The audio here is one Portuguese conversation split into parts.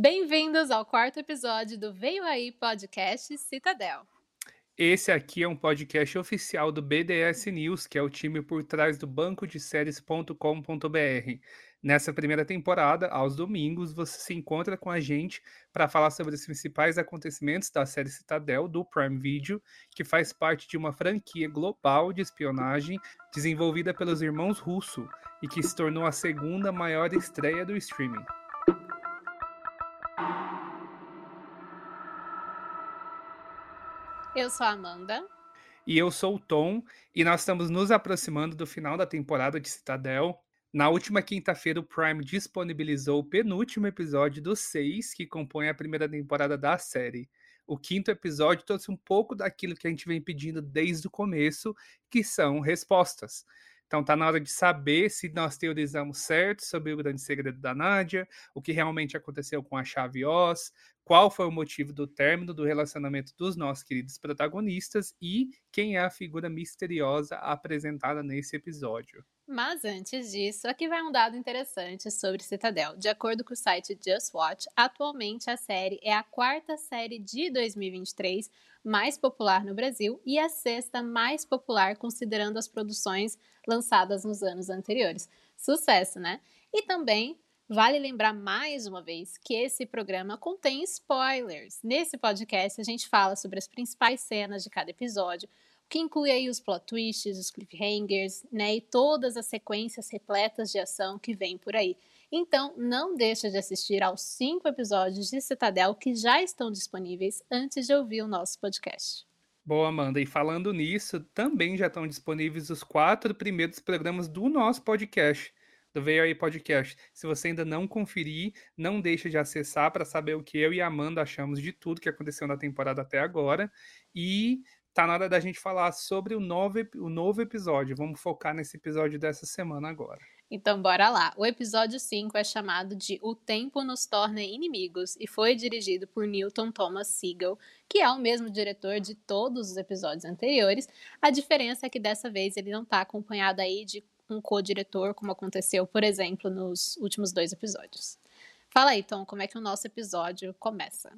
Bem-vindos ao quarto episódio do Veio Aí Podcast Citadel. Esse aqui é um podcast oficial do BDS News, que é o time por trás do banco de séries.com.br. Nessa primeira temporada, aos domingos, você se encontra com a gente para falar sobre os principais acontecimentos da série Citadel do Prime Video, que faz parte de uma franquia global de espionagem desenvolvida pelos irmãos Russo e que se tornou a segunda maior estreia do streaming. Eu sou a Amanda. E eu sou o Tom, e nós estamos nos aproximando do final da temporada de Citadel. Na última quinta-feira, o Prime disponibilizou o penúltimo episódio dos seis que compõem a primeira temporada da série. O quinto episódio trouxe um pouco daquilo que a gente vem pedindo desde o começo, que são respostas. Então tá na hora de saber se nós teorizamos certo sobre o grande segredo da Nádia, o que realmente aconteceu com a chave Oz, qual foi o motivo do término do relacionamento dos nossos queridos protagonistas e quem é a figura misteriosa apresentada nesse episódio. Mas antes disso, aqui vai um dado interessante sobre Citadel. De acordo com o site Just Watch, atualmente a série é a quarta série de 2023 mais popular no Brasil e a sexta mais popular considerando as produções lançadas nos anos anteriores. Sucesso, né? E também Vale lembrar mais uma vez que esse programa contém spoilers. Nesse podcast a gente fala sobre as principais cenas de cada episódio, o que inclui aí os plot twists, os cliffhangers, né, e todas as sequências repletas de ação que vem por aí. Então, não deixa de assistir aos cinco episódios de Citadel que já estão disponíveis antes de ouvir o nosso podcast. Boa, Amanda. E falando nisso, também já estão disponíveis os quatro primeiros programas do nosso podcast do Veio Aí Podcast. Se você ainda não conferir, não deixe de acessar para saber o que eu e a Amanda achamos de tudo que aconteceu na temporada até agora. E tá na hora da gente falar sobre o novo, o novo episódio. Vamos focar nesse episódio dessa semana agora. Então, bora lá. O episódio 5 é chamado de O Tempo Nos Torna Inimigos e foi dirigido por Newton Thomas Siegel, que é o mesmo diretor de todos os episódios anteriores. A diferença é que dessa vez ele não está acompanhado aí de um co-diretor, como aconteceu, por exemplo, nos últimos dois episódios. Fala aí, Tom, como é que o nosso episódio começa?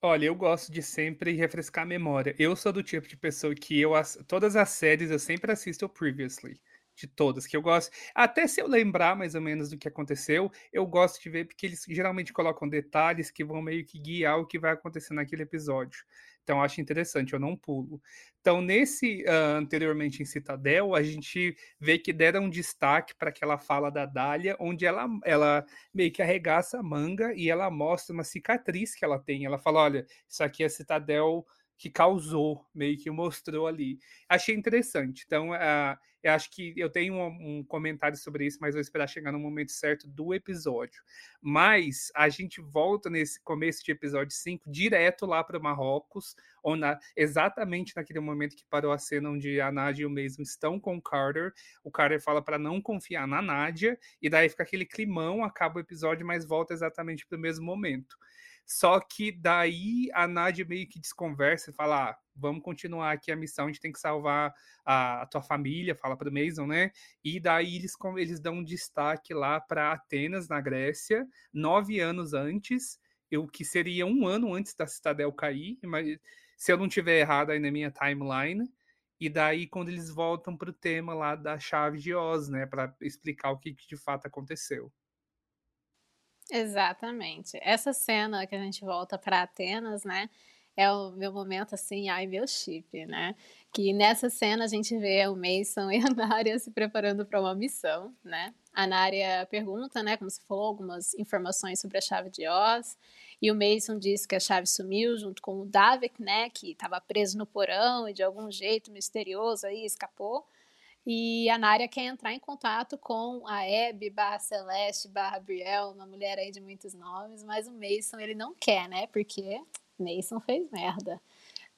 Olha, eu gosto de sempre refrescar a memória. Eu sou do tipo de pessoa que eu todas as séries eu sempre assisto previously de todas, que eu gosto. Até se eu lembrar mais ou menos do que aconteceu, eu gosto de ver, porque eles geralmente colocam detalhes que vão meio que guiar o que vai acontecer naquele episódio. Então, acho interessante, eu não pulo. Então, nesse uh, anteriormente em Citadel, a gente vê que deram um destaque para aquela fala da Dália, onde ela, ela meio que arregaça a manga e ela mostra uma cicatriz que ela tem. Ela fala: olha, isso aqui é Citadel que causou, meio que mostrou ali. Achei interessante. Então, uh, eu acho que eu tenho um, um, comentário sobre isso, mas vou esperar chegar no momento certo do episódio. Mas a gente volta nesse começo de episódio 5 direto lá para Marrocos, exatamente naquele momento que parou a cena onde a Nádia e o Mason estão com o Carter. O Carter fala para não confiar na Nádia, e daí fica aquele climão, acaba o episódio, mas volta exatamente para o mesmo momento. Só que daí a Nadia meio que desconversa e fala: ah, vamos continuar aqui a missão, a gente tem que salvar a, a tua família, fala para o Mason, né? E daí eles, eles dão um destaque lá para Atenas, na Grécia, nove anos antes, o que seria um ano antes da Citadel cair, mas se eu não tiver errado aí na minha timeline. E daí, quando eles voltam para o tema lá da chave de Oz, né? Para explicar o que, que de fato aconteceu. Exatamente. Essa cena que a gente volta para Atenas, né? É o meu momento assim, ai meu chip, né? Que nessa cena a gente vê o Mason e a Nária se preparando para uma missão, né? A Nária pergunta, né, como você falou, algumas informações sobre a chave de Oz, e o Mason diz que a chave sumiu junto com o Davik, né, que estava preso no porão e de algum jeito misterioso aí escapou. E a Nária quer entrar em contato com a Abby barra Celeste barra Brielle, uma mulher aí de muitos nomes, mas o Mason ele não quer, né? Porque Mason fez merda.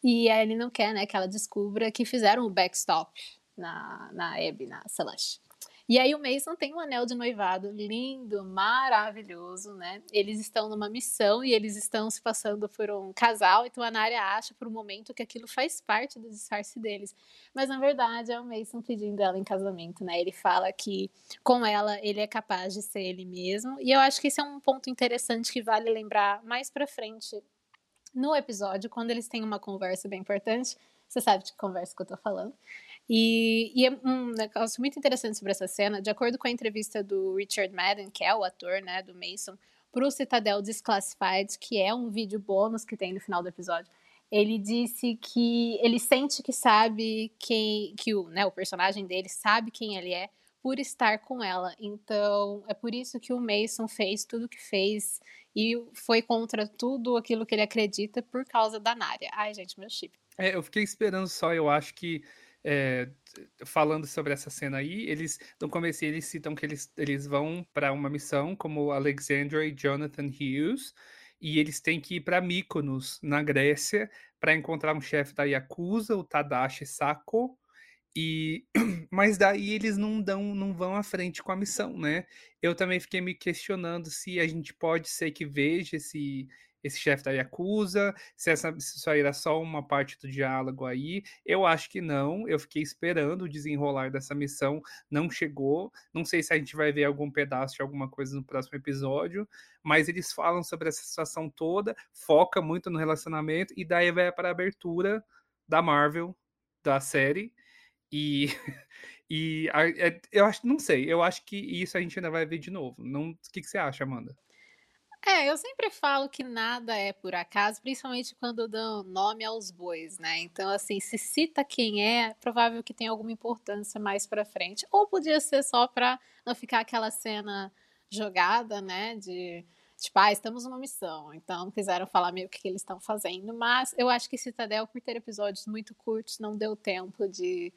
E ele não quer, né, que ela descubra que fizeram o backstop na, na Abby, na Celeste. E aí o Mason tem um anel de noivado lindo, maravilhoso, né? Eles estão numa missão e eles estão se passando por um casal, então a Nária acha por um momento que aquilo faz parte do disfarce deles. Mas na verdade é o Mason pedindo ela em casamento, né? Ele fala que com ela ele é capaz de ser ele mesmo. E eu acho que esse é um ponto interessante que vale lembrar mais pra frente no episódio, quando eles têm uma conversa bem importante. Você sabe de que conversa que eu tô falando. E, e, é um negócio muito interessante sobre essa cena, de acordo com a entrevista do Richard Madden, que é o ator, né, do Mason, pro Citadel Desclassified, que é um vídeo bônus que tem no final do episódio. Ele disse que ele sente que sabe quem, que o, né, o personagem dele sabe quem ele é por estar com ela. Então, é por isso que o Mason fez tudo o que fez e foi contra tudo aquilo que ele acredita por causa da Nária. Ai, gente, meu chip. É, eu fiquei esperando só, eu acho que é, falando sobre essa cena aí, eles no começo eles citam que eles, eles vão para uma missão como Alexandra e Jonathan Hughes e eles têm que ir para Mykonos, na Grécia, para encontrar um chefe da Yakuza, o Tadashi Sako. E mas daí eles não dão, não vão à frente com a missão, né? Eu também fiquei me questionando se a gente pode ser que veja esse esse chefe da Yakuza, se, essa, se isso aí era só uma parte do diálogo aí. Eu acho que não. Eu fiquei esperando o desenrolar dessa missão, não chegou. Não sei se a gente vai ver algum pedaço de alguma coisa no próximo episódio, mas eles falam sobre essa situação toda, foca muito no relacionamento, e daí vai para a abertura da Marvel, da série. E, e é, eu acho, não sei, eu acho que isso a gente ainda vai ver de novo. Não, o que, que você acha, Amanda? É, eu sempre falo que nada é por acaso, principalmente quando dão nome aos bois, né? Então, assim, se cita quem é, é provável que tenha alguma importância mais pra frente. Ou podia ser só pra não ficar aquela cena jogada, né? De tipo, ah, estamos numa missão, então quiseram falar meio o que eles estão fazendo. Mas eu acho que Citadel, por ter episódios muito curtos, não deu tempo de,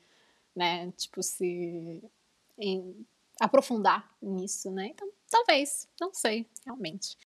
né, tipo, se em, aprofundar nisso, né? Então, talvez, não sei, realmente.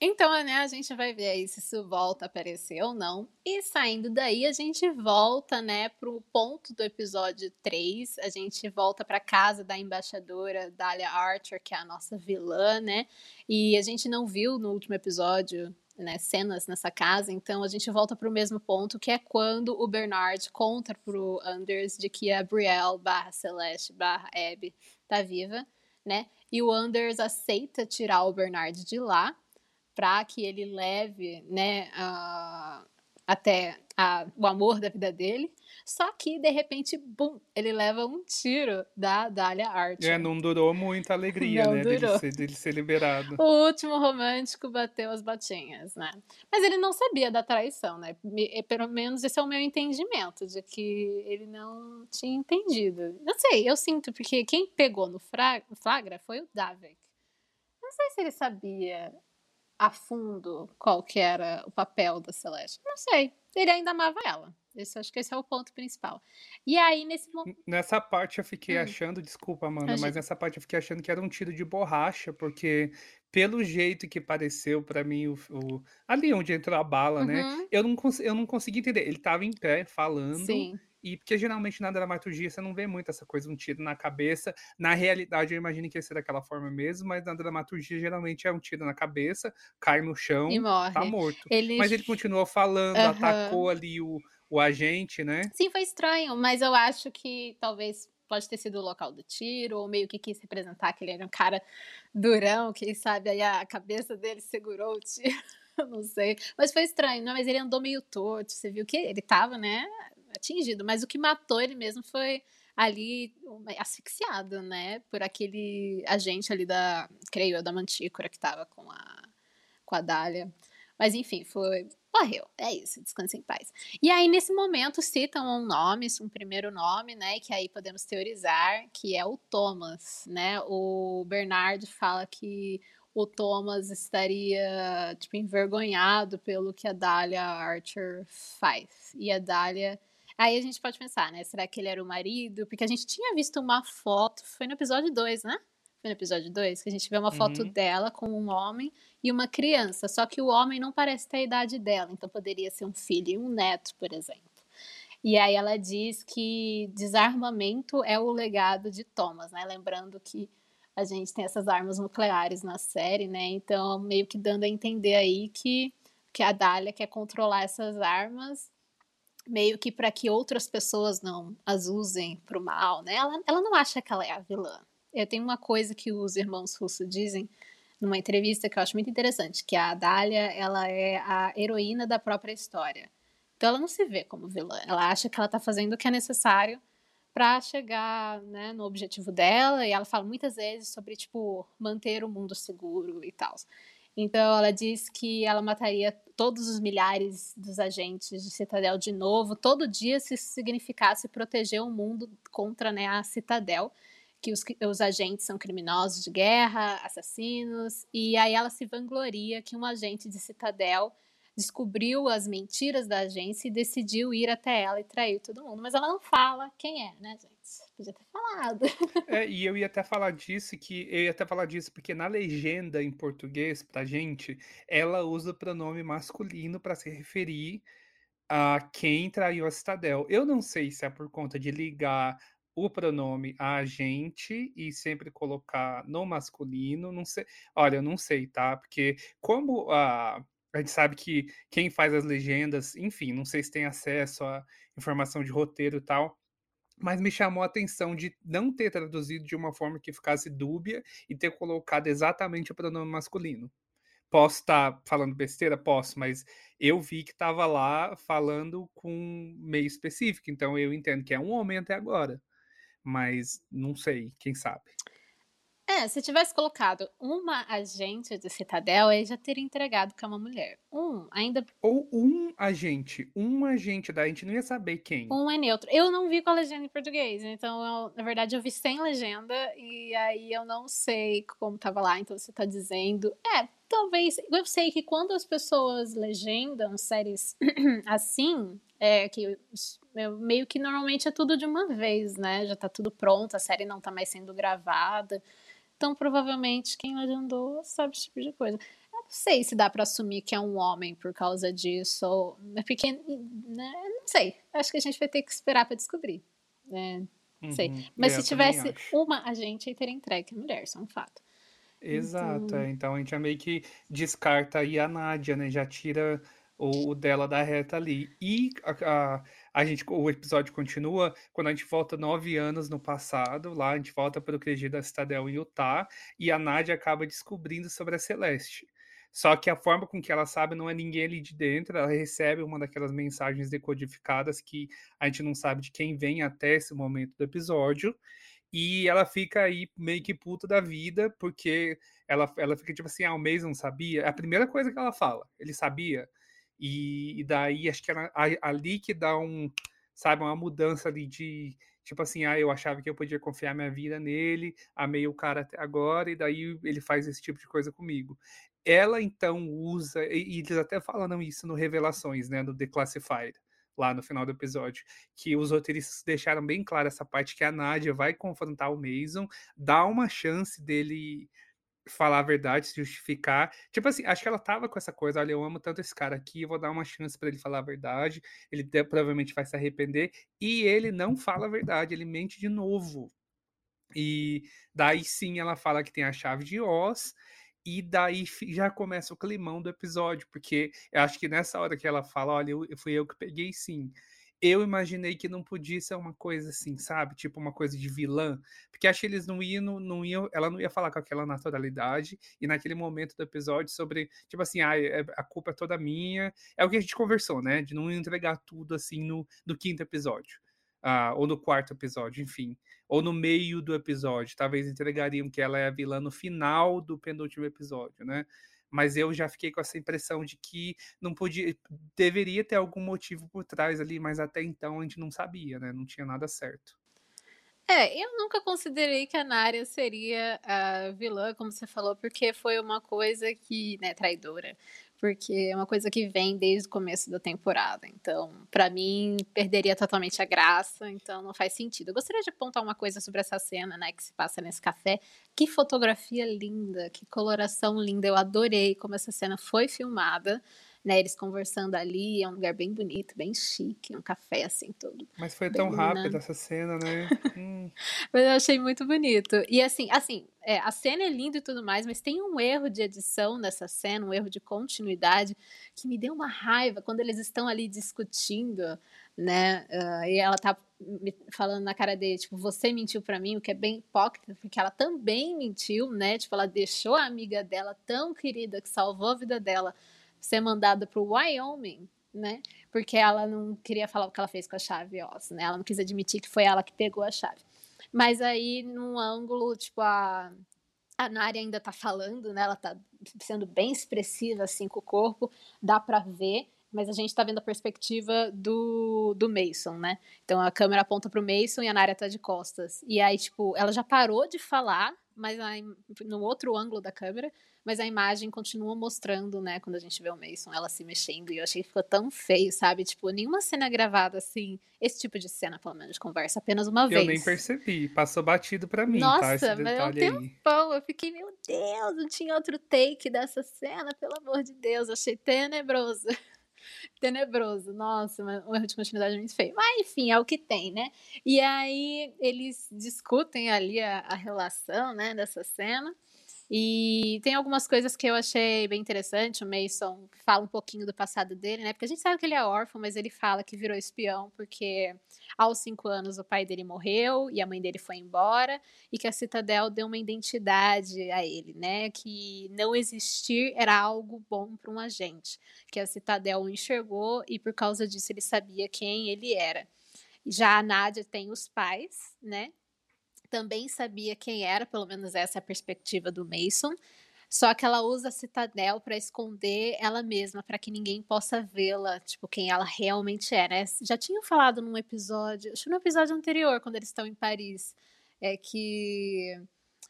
Então, né, a gente vai ver aí se isso volta a aparecer ou não. E saindo daí, a gente volta, né, pro ponto do episódio 3. A gente volta para casa da embaixadora Dahlia Archer, que é a nossa vilã, né? E a gente não viu no último episódio, né, cenas nessa casa, então a gente volta pro mesmo ponto, que é quando o Bernard conta pro Anders de que a Brielle barra Celeste barra Abby tá viva, né? E o Anders aceita tirar o Bernard de lá para que ele leve né, a, até a, o amor da vida dele. Só que, de repente, bum, ele leva um tiro da Dália Archer. É, não durou muita alegria, não né? Dele ser, dele ser liberado. O último romântico bateu as batinhas, né? Mas ele não sabia da traição, né? Pelo menos esse é o meu entendimento, de que ele não tinha entendido. Não sei, eu sinto, porque quem pegou no flagra foi o Davek. Não sei se ele sabia a fundo qual que era o papel da Celeste. Não sei. Ele ainda amava ela. Esse, acho que esse é o ponto principal. E aí, nesse momento. Nessa parte eu fiquei hum. achando, desculpa, Amanda, mas nessa parte eu fiquei achando que era um tiro de borracha, porque pelo jeito que pareceu para mim o, o, ali onde entrou a bala, né, uhum. né? Eu não, eu não consegui entender. Ele tava em pé falando. Sim. E porque geralmente na dramaturgia você não vê muito essa coisa, um tiro na cabeça. Na realidade, eu imagino que ia ser daquela forma mesmo, mas na dramaturgia geralmente é um tiro na cabeça, cai no chão, e morre. tá morto. Ele... Mas ele continuou falando, uhum. atacou ali o, o agente, né? Sim, foi estranho, mas eu acho que talvez pode ter sido o local do tiro, ou meio que quis representar que ele era um cara durão, quem sabe aí a cabeça dele segurou o tiro. não sei. Mas foi estranho, não, mas ele andou meio torto. Você viu que ele tava, né? Atingido, mas o que matou ele mesmo foi ali asfixiado, né, por aquele agente ali da, creio eu, da Mantícora que estava com a com a Dália. Mas enfim, foi morreu. É isso, descanse em paz. E aí nesse momento citam um nome, um primeiro nome, né, que aí podemos teorizar, que é o Thomas, né? O Bernard fala que o Thomas estaria tipo envergonhado pelo que a Dália Archer faz. E a Dália Aí a gente pode pensar, né? Será que ele era o marido? Porque a gente tinha visto uma foto, foi no episódio 2, né? Foi no episódio 2 que a gente vê uma foto uhum. dela com um homem e uma criança. Só que o homem não parece ter a idade dela, então poderia ser um filho e um neto, por exemplo. E aí ela diz que desarmamento é o legado de Thomas, né? Lembrando que a gente tem essas armas nucleares na série, né? Então, meio que dando a entender aí que, que a Dália quer controlar essas armas, meio que para que outras pessoas não as usem para o mal, né? Ela, ela não acha que ela é a vilã. Eu tenho uma coisa que os irmãos Russo dizem numa entrevista que eu acho muito interessante, que a Dália, ela é a heroína da própria história. Então ela não se vê como vilã, ela acha que ela está fazendo o que é necessário para chegar né, no objetivo dela, e ela fala muitas vezes sobre, tipo, manter o mundo seguro e tal. Então, ela diz que ela mataria todos os milhares dos agentes de Citadel de novo, todo dia, se isso significasse proteger o mundo contra né, a Citadel, que os, os agentes são criminosos de guerra, assassinos, e aí ela se vangloria que um agente de Citadel descobriu as mentiras da agência e decidiu ir até ela e trair todo mundo. Mas ela não fala quem é, né, gente? Podia ter falado. É, e eu ia até falar disso, que eu ia até falar disso, porque na legenda em português, pra gente, ela usa o pronome masculino para se referir a quem traiu a Citadel. Eu não sei se é por conta de ligar o pronome a gente e sempre colocar no masculino, não sei. Olha, eu não sei, tá? Porque como a a gente sabe que quem faz as legendas, enfim, não sei se tem acesso a informação de roteiro e tal, mas me chamou a atenção de não ter traduzido de uma forma que ficasse dúbia e ter colocado exatamente o pronome masculino. Posso estar tá falando besteira? Posso, mas eu vi que estava lá falando com meio específico, então eu entendo que é um homem até agora. Mas não sei, quem sabe. É, se tivesse colocado uma agente de Citadel, ele já teria entregado que é uma mulher. Um, ainda. Ou um agente. Um agente da gente não ia saber quem. Um é neutro. Eu não vi com a legenda em português, então, eu, na verdade, eu vi sem legenda e aí eu não sei como tava lá, então você tá dizendo. É, talvez. Eu sei que quando as pessoas legendam séries assim, é que meio que normalmente é tudo de uma vez, né? Já tá tudo pronto, a série não tá mais sendo gravada. Então, provavelmente, quem legendou sabe esse tipo de coisa. Eu não sei se dá para assumir que é um homem por causa disso. Ou, é porque, né, não sei. Acho que a gente vai ter que esperar para descobrir. Né? Não sei. Uhum. Mas é, se tivesse uma agente, aí teria entregue a mulher, isso é um fato. Exato, então... É. então a gente já meio que descarta aí a Nádia, né? Já tira o, dela da reta ali. E a, a, a, gente, o episódio continua quando a gente volta nove anos no passado, lá a gente volta para o QG da Citadel em Utah, e a Nadia acaba descobrindo sobre a Celeste. Só que a forma com que ela sabe não é ninguém ali de dentro, ela recebe uma daquelas mensagens decodificadas que a gente não sabe de quem vem até esse momento do episódio. E ela fica aí meio que puta da vida, porque ela, ela fica tipo assim, ah, o Mason sabia. É a primeira coisa que ela fala, ele sabia. E, e daí acho que era ali que dá um, sabe, uma mudança ali de tipo assim, ah, eu achava que eu podia confiar minha vida nele, amei o cara até agora, e daí ele faz esse tipo de coisa comigo. Ela então usa, e, e eles até falaram isso no Revelações, né, no Declassified, lá no final do episódio, que os roteiristas deixaram bem claro essa parte que a Nadia vai confrontar o Mason, dá uma chance dele falar a verdade, se justificar. Tipo assim, acho que ela tava com essa coisa, olha, eu amo tanto esse cara aqui, vou dar uma chance para ele falar a verdade. Ele provavelmente vai se arrepender e ele não fala a verdade, ele mente de novo. E daí sim ela fala que tem a chave de Oz e daí já começa o climão do episódio, porque eu acho que nessa hora que ela fala, olha, eu, fui eu que peguei sim eu imaginei que não podia ser uma coisa assim, sabe? Tipo uma coisa de vilã. Porque acho que eles não iam, não iam, ela não ia falar com aquela naturalidade. E naquele momento do episódio, sobre, tipo assim, ah, a culpa é toda minha. É o que a gente conversou, né? De não entregar tudo assim no, no quinto episódio. Ah, ou no quarto episódio, enfim. Ou no meio do episódio. Talvez entregariam que ela é a vilã no final do penúltimo episódio, né? Mas eu já fiquei com essa impressão de que não podia, deveria ter algum motivo por trás ali, mas até então a gente não sabia, né? Não tinha nada certo. É, eu nunca considerei que a Nária seria a vilã, como você falou, porque foi uma coisa que, né, traidora porque é uma coisa que vem desde o começo da temporada. Então, para mim, perderia totalmente a graça, então não faz sentido. Eu gostaria de apontar uma coisa sobre essa cena, né, que se passa nesse café. Que fotografia linda, que coloração linda. Eu adorei como essa cena foi filmada. Né? Eles conversando ali, é um lugar bem bonito, bem chique, um café assim todo. Mas foi tão rápido essa cena, né? hum. Mas eu achei muito bonito. E assim, assim, é, a cena é linda e tudo mais, mas tem um erro de edição nessa cena, um erro de continuidade, que me deu uma raiva quando eles estão ali discutindo, né? Uh, e ela tá falando na cara dele, tipo, você mentiu para mim, o que é bem hipócrita, porque ela também mentiu, né? Tipo, ela deixou a amiga dela tão querida que salvou a vida dela ser mandada pro Wyoming, né? Porque ela não queria falar o que ela fez com a chave Oz, né? Ela não quis admitir que foi ela que pegou a chave. Mas aí, num ângulo, tipo, a, a Nari ainda tá falando, né? Ela tá sendo bem expressiva, assim, com o corpo, dá para ver mas a gente tá vendo a perspectiva do, do Mason, né? Então a câmera aponta pro Mason e a Nari tá de costas. E aí, tipo, ela já parou de falar, mas a, no outro ângulo da câmera, mas a imagem continua mostrando, né, quando a gente vê o Mason, ela se mexendo, e eu achei que ficou tão feio, sabe? Tipo, nenhuma cena gravada assim, esse tipo de cena, pelo menos, de conversa, apenas uma eu vez. Eu nem percebi, passou batido para mim, Nossa, tá? Mas é um tempão, eu fiquei, meu Deus, não tinha outro take dessa cena, pelo amor de Deus, achei tenebroso. tenebroso. Nossa, um erro de continuidade muito feio. Mas enfim, é o que tem, né? E aí eles discutem ali a, a relação, né, dessa cena. E tem algumas coisas que eu achei bem interessante. O Mason fala um pouquinho do passado dele, né? Porque a gente sabe que ele é órfão, mas ele fala que virou espião porque aos cinco anos o pai dele morreu e a mãe dele foi embora e que a Citadel deu uma identidade a ele, né? Que não existir era algo bom para um agente, que a Citadel o enxergou e por causa disso ele sabia quem ele era. Já a Nádia tem os pais, né? Também sabia quem era, pelo menos essa é a perspectiva do Mason. Só que ela usa a citadel para esconder ela mesma, para que ninguém possa vê-la, tipo, quem ela realmente é, né? Já tinham falado num episódio, acho que no episódio anterior, quando eles estão em Paris, é que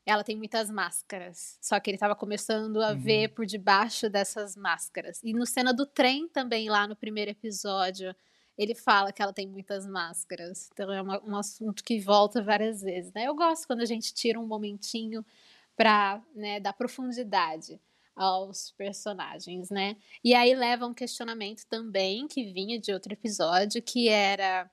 ela tem muitas máscaras. Só que ele estava começando a uhum. ver por debaixo dessas máscaras. E no cena do trem também, lá no primeiro episódio, ele fala que ela tem muitas máscaras. Então é uma, um assunto que volta várias vezes. Né? Eu gosto quando a gente tira um momentinho para né, dar profundidade aos personagens, né? E aí leva um questionamento também que vinha de outro episódio, que era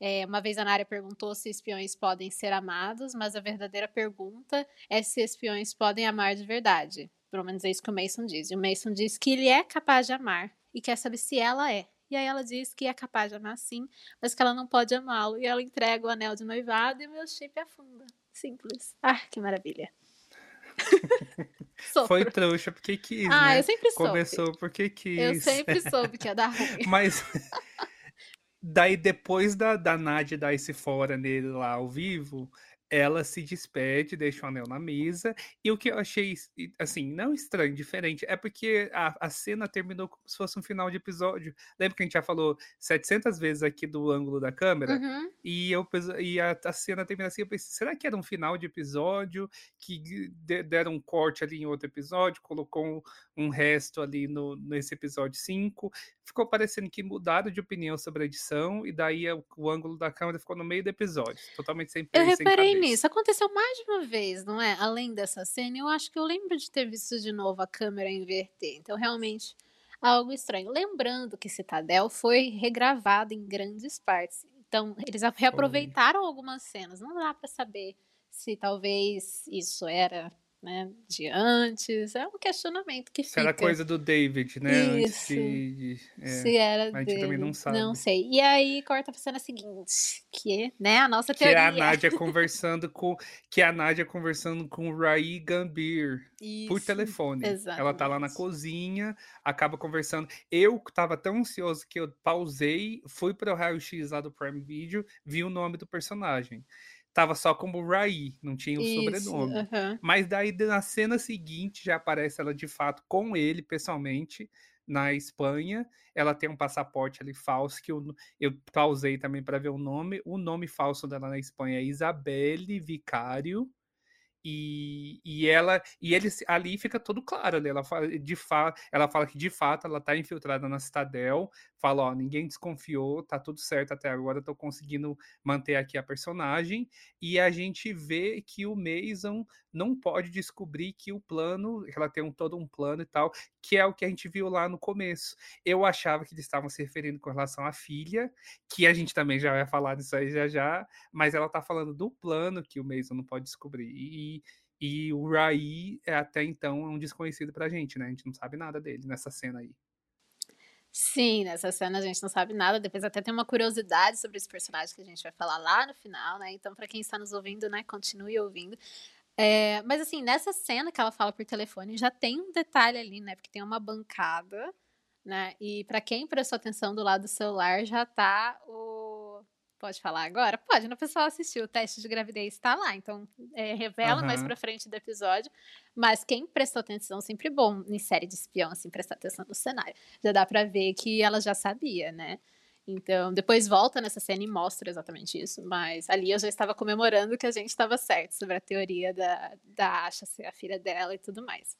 é, uma vez a Nária perguntou se espiões podem ser amados, mas a verdadeira pergunta é se espiões podem amar de verdade. Pelo menos é isso que o Mason diz. E o Mason diz que ele é capaz de amar e quer saber se ela é. E aí ela diz que é capaz de amar sim, mas que ela não pode amá-lo. E ela entrega o anel de noivado e o meu chip afunda. Simples. Ah, que maravilha. Foi trouxa porque quis, ah, né? eu sempre soube. Começou porque quis. Eu sempre soube que ia dar ruim. mas daí depois da, da Nádia dar esse fora nele lá ao vivo, ela se despede, deixa o anel na mesa, e o que eu achei, assim, não estranho, diferente, é porque a, a cena terminou como se fosse um final de episódio. Lembra que a gente já falou 700 vezes aqui do ângulo da câmera? Uhum. E, eu, e a, a, cena termina assim, eu pensei, será que era um final de episódio, que deram um corte ali em outro episódio, colocou um, um resto ali no, nesse episódio 5? Ficou parecendo que mudaram de opinião sobre a edição, e daí o, o ângulo da câmera ficou no meio do episódio, totalmente sem Eu reparei nisso. Aconteceu mais de uma vez, não é? Além dessa cena, eu acho que eu lembro de ter visto de novo a câmera inverter. Então, realmente, algo estranho. Lembrando que Citadel foi regravado em grandes partes. Então, eles reaproveitaram algumas cenas. Não dá para saber se talvez isso era né, de antes. É um questionamento que fica. Era coisa do David, né? Isso. De, é, se era a gente dele. também não sabe. Não sei. E aí corta pra cena seguinte, que né, a nossa teoria. Que é a Nádia conversando com que é a Nádia conversando com o Rai Gambir Isso. por telefone. Exatamente. Ela tá lá na cozinha, acaba conversando. Eu tava tão ansioso que eu pausei, fui para o raio-x lá do Prime Video, vi o nome do personagem tava só como Rai, não tinha o Isso, sobrenome. Mas daí na cena seguinte já aparece ela de fato com ele pessoalmente na Espanha. Ela tem um passaporte ali falso que eu, eu pausei também para ver o nome. O nome falso dela na Espanha é Isabelle Vicário. E, e ela e ele ali fica todo claro, né? Ela fala de fa, ela fala que de fato ela tá infiltrada na Citadel, fala, ó, ninguém desconfiou, tá tudo certo até agora, tô conseguindo manter aqui a personagem, e a gente vê que o Mason não pode descobrir que o plano, ela tem um, todo um plano e tal, que é o que a gente viu lá no começo. Eu achava que eles estavam se referindo com relação à filha, que a gente também já vai falar disso aí já já, mas ela tá falando do plano que o Mason não pode descobrir. E, e o Rai, é, até então, é um desconhecido pra gente, né? A gente não sabe nada dele nessa cena aí. Sim, nessa cena a gente não sabe nada. Depois até tem uma curiosidade sobre esse personagem que a gente vai falar lá no final, né? Então, para quem está nos ouvindo, né, continue ouvindo. É, mas assim, nessa cena que ela fala por telefone, já tem um detalhe ali, né? Porque tem uma bancada, né? E para quem prestou atenção do lado do celular, já tá o. Pode falar agora? Pode, no pessoal assistiu. O teste de gravidez está lá, então é, revela uhum. mais pra frente do episódio. Mas quem prestou atenção, sempre bom em série de espião, assim, prestar atenção no cenário. Já dá pra ver que ela já sabia, né? Então, depois volta nessa cena e mostra exatamente isso. Mas ali eu já estava comemorando que a gente estava certo sobre a teoria da, da Asha ser a filha dela e tudo mais.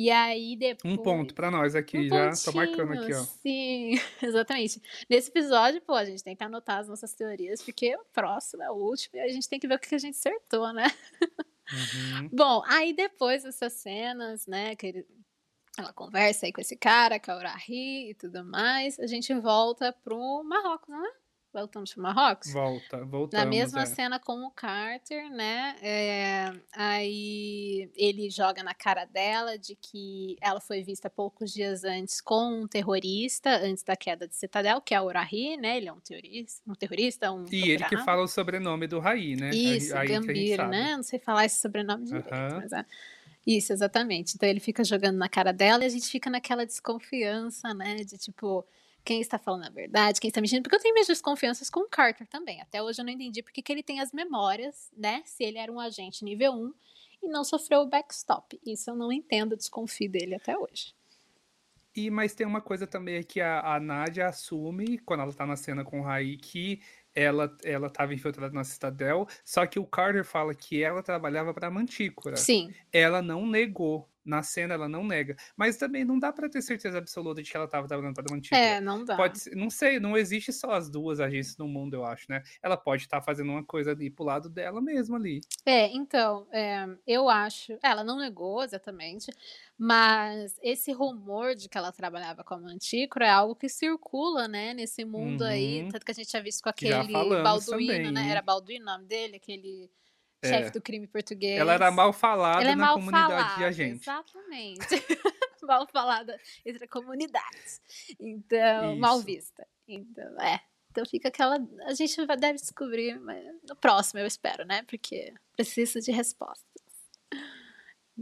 E aí depois. Um ponto para nós aqui, um já tô marcando aqui, ó. Sim, exatamente. Nesse episódio, pô, a gente tem que anotar as nossas teorias, porque o próximo é o último e a gente tem que ver o que a gente acertou, né? Uhum. Bom, aí depois dessas cenas, né, que ele ela conversa aí com esse cara, Kaurahi e tudo mais. A gente volta pro Marrocos, não é? Voltamos pro Marrocos? Volta, voltamos. Na mesma é. cena com o Carter, né? É, aí ele joga na cara dela de que ela foi vista poucos dias antes com um terrorista, antes da queda de Citadel, que é o Urahi, né? Ele é um terrorista, um terrorista, um E ele que fala o sobrenome do Raí, né? Isso, aí, Gambir, né? Não sei falar esse sobrenome direito, uh -huh. mas é. Isso, exatamente. Então ele fica jogando na cara dela e a gente fica naquela desconfiança, né? De tipo, quem está falando a verdade, quem está mentindo. Porque eu tenho minhas desconfianças com o Carter também. Até hoje eu não entendi porque que ele tem as memórias, né? Se ele era um agente nível 1 e não sofreu o backstop. Isso eu não entendo, desconfio dele até hoje. E, mas tem uma coisa também que a, a Nádia assume, quando ela tá na cena com o Raí, que ela ela estava infiltrada na Citadel, só que o Carter fala que ela trabalhava para a Mantícora. Sim. Ela não negou. Na cena ela não nega, mas também não dá para ter certeza absoluta de que ela estava trabalhando para a Mantícora. É, não dá. Pode, não sei, não existe só as duas agências no mundo, eu acho, né? Ela pode estar tá fazendo uma coisa ali pro lado dela mesma ali. É, então, é, eu acho, ela não negou exatamente, mas esse rumor de que ela trabalhava como antícora é algo que circula, né, nesse mundo uhum. aí. Tanto que a gente tinha visto com aquele Balduino, também. né? Era Balduino o nome dele, aquele é. chefe do crime português. Ela era mal falada é na mal comunidade falada, de agente. Exatamente. mal falada entre comunidades. Então, Isso. mal vista. Então, é. Então fica aquela. A gente deve descobrir no próximo, eu espero, né? Porque precisa de respostas.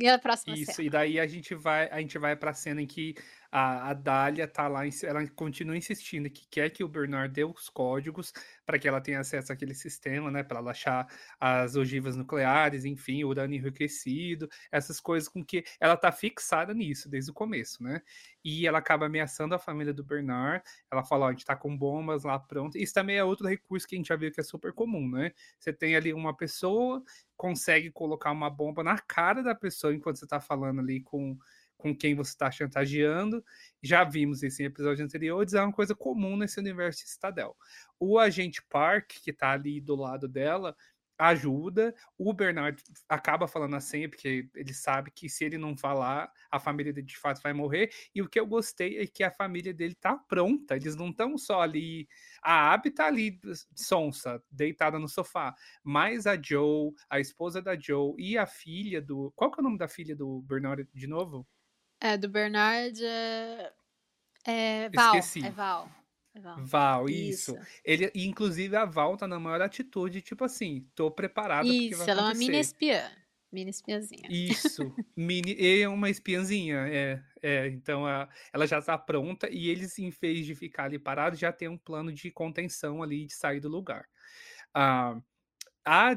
E a próxima Isso, cena? e daí a gente vai, a gente vai pra cena em que a, a Dália tá lá, ela continua insistindo que quer que o Bernard dê os códigos para que ela tenha acesso àquele sistema, né? Para ela achar as ogivas nucleares, enfim, o urânio enriquecido, essas coisas com que ela tá fixada nisso desde o começo, né? E ela acaba ameaçando a família do Bernard. Ela fala: ó, a gente tá com bombas lá pronto. Isso também é outro recurso que a gente já viu que é super comum, né? Você tem ali uma pessoa, consegue colocar uma bomba na cara da pessoa enquanto você tá falando ali com com quem você está chantageando. Já vimos isso em episódios anteriores, é uma coisa comum nesse universo de Citadel. O agente Park, que está ali do lado dela, ajuda. O Bernard acaba falando a senha, porque ele sabe que se ele não falar, a família dele de fato vai morrer. E o que eu gostei é que a família dele tá pronta. Eles não estão só ali. A Abby tá ali, sonsa, deitada no sofá. Mas a Joe, a esposa da Joe e a filha do. Qual que é o nome da filha do Bernard de novo? É, do Bernard é, é Val. Esqueci. É Val. É Val. Val, isso. isso. Ele, inclusive, a Val tá na maior atitude, tipo assim, tô preparada isso, porque vai ela é uma mini espiã. Mini espiãzinha. Isso, mini, e é uma espiãzinha, é, é então a, ela já tá pronta e eles, em vez de ficar ali parados, já tem um plano de contenção ali, de sair do lugar. Ah, a,